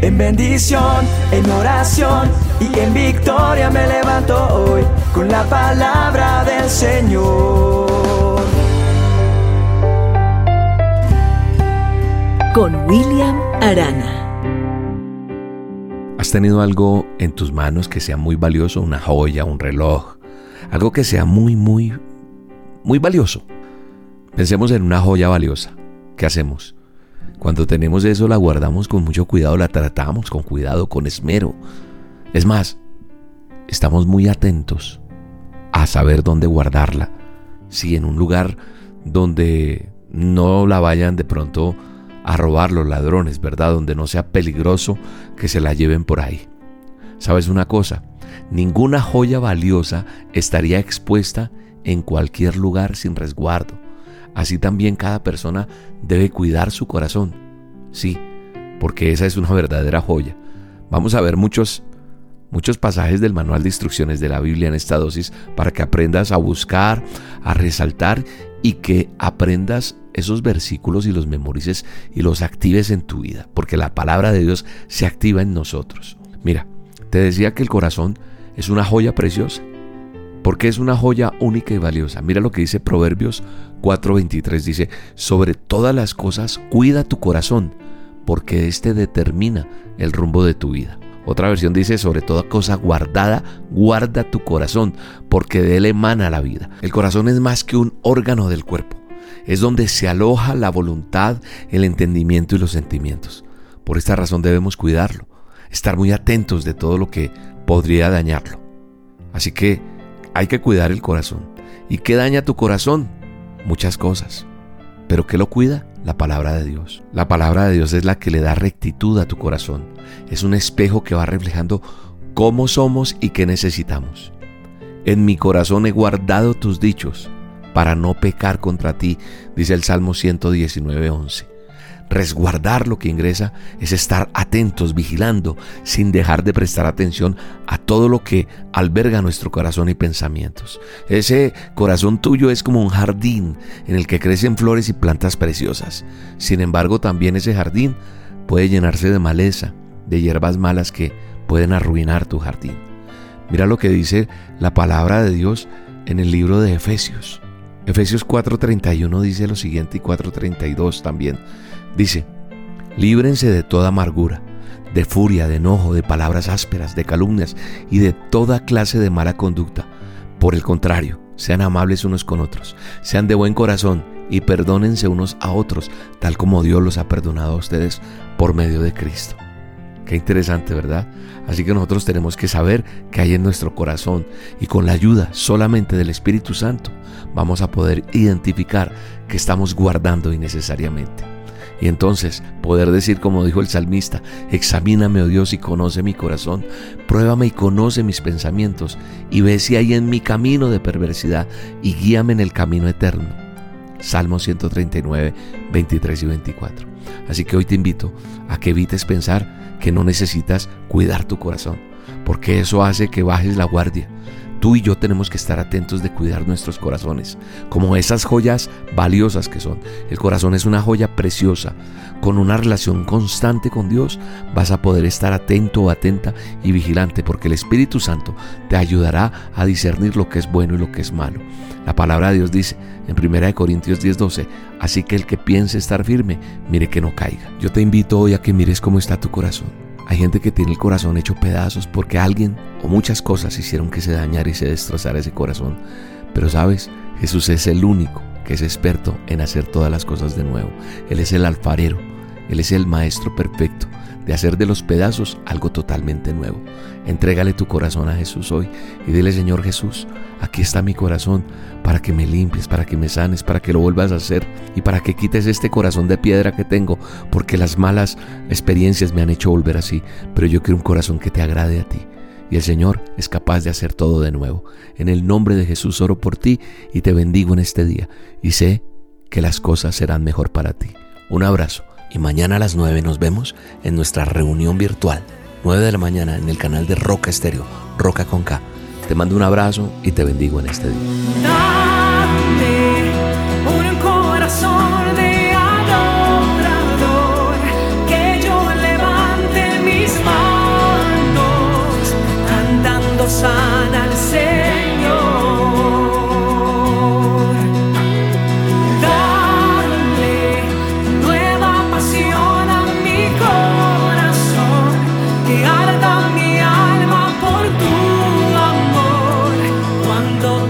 En bendición, en oración y en victoria me levanto hoy con la palabra del Señor. Con William Arana. ¿Has tenido algo en tus manos que sea muy valioso? Una joya, un reloj, algo que sea muy, muy, muy valioso. Pensemos en una joya valiosa. ¿Qué hacemos? Cuando tenemos eso la guardamos con mucho cuidado, la tratamos con cuidado, con esmero. Es más, estamos muy atentos a saber dónde guardarla. Si en un lugar donde no la vayan de pronto a robar los ladrones, ¿verdad? Donde no sea peligroso que se la lleven por ahí. ¿Sabes una cosa? Ninguna joya valiosa estaría expuesta en cualquier lugar sin resguardo. Así también cada persona debe cuidar su corazón. Sí, porque esa es una verdadera joya. Vamos a ver muchos muchos pasajes del manual de instrucciones de la Biblia en esta dosis para que aprendas a buscar, a resaltar y que aprendas esos versículos y los memorices y los actives en tu vida, porque la palabra de Dios se activa en nosotros. Mira, te decía que el corazón es una joya preciosa, porque es una joya única y valiosa. Mira lo que dice Proverbios 4:23, dice, sobre todas las cosas cuida tu corazón, porque éste determina el rumbo de tu vida. Otra versión dice, sobre toda cosa guardada, guarda tu corazón, porque de él emana la vida. El corazón es más que un órgano del cuerpo. Es donde se aloja la voluntad, el entendimiento y los sentimientos. Por esta razón debemos cuidarlo, estar muy atentos de todo lo que podría dañarlo. Así que hay que cuidar el corazón. ¿Y qué daña tu corazón? Muchas cosas. ¿Pero qué lo cuida? La palabra de Dios. La palabra de Dios es la que le da rectitud a tu corazón. Es un espejo que va reflejando cómo somos y qué necesitamos. En mi corazón he guardado tus dichos para no pecar contra ti, dice el Salmo 119.11. Resguardar lo que ingresa es estar atentos, vigilando, sin dejar de prestar atención a todo lo que alberga nuestro corazón y pensamientos. Ese corazón tuyo es como un jardín en el que crecen flores y plantas preciosas. Sin embargo, también ese jardín puede llenarse de maleza, de hierbas malas que pueden arruinar tu jardín. Mira lo que dice la palabra de Dios en el libro de Efesios. Efesios 4:31 dice lo siguiente y 4:32 también. Dice, líbrense de toda amargura, de furia, de enojo, de palabras ásperas, de calumnias y de toda clase de mala conducta. Por el contrario, sean amables unos con otros, sean de buen corazón y perdónense unos a otros, tal como Dios los ha perdonado a ustedes por medio de Cristo. Qué interesante, ¿verdad? Así que nosotros tenemos que saber que hay en nuestro corazón y con la ayuda solamente del Espíritu Santo vamos a poder identificar que estamos guardando innecesariamente. Y entonces poder decir como dijo el salmista, examíname, oh Dios, y conoce mi corazón, pruébame y conoce mis pensamientos, y ve si hay en mi camino de perversidad, y guíame en el camino eterno. Salmo 139, 23 y 24. Así que hoy te invito a que evites pensar que no necesitas cuidar tu corazón, porque eso hace que bajes la guardia, Tú y yo tenemos que estar atentos de cuidar nuestros corazones, como esas joyas valiosas que son. El corazón es una joya preciosa. Con una relación constante con Dios vas a poder estar atento o atenta y vigilante, porque el Espíritu Santo te ayudará a discernir lo que es bueno y lo que es malo. La palabra de Dios dice en 1 Corintios 10:12, así que el que piense estar firme, mire que no caiga. Yo te invito hoy a que mires cómo está tu corazón. Hay gente que tiene el corazón hecho pedazos porque alguien o muchas cosas hicieron que se dañara y se destrozara ese corazón. Pero sabes, Jesús es el único que es experto en hacer todas las cosas de nuevo. Él es el alfarero, Él es el maestro perfecto de hacer de los pedazos algo totalmente nuevo. Entrégale tu corazón a Jesús hoy y dile, Señor Jesús, aquí está mi corazón para que me limpies, para que me sanes, para que lo vuelvas a hacer y para que quites este corazón de piedra que tengo, porque las malas experiencias me han hecho volver así, pero yo quiero un corazón que te agrade a ti. Y el Señor es capaz de hacer todo de nuevo. En el nombre de Jesús oro por ti y te bendigo en este día. Y sé que las cosas serán mejor para ti. Un abrazo y mañana a las 9 nos vemos en nuestra reunión virtual. 9 de la mañana en el canal de Roca Estéreo, Roca con K. Te mando un abrazo y te bendigo en este día.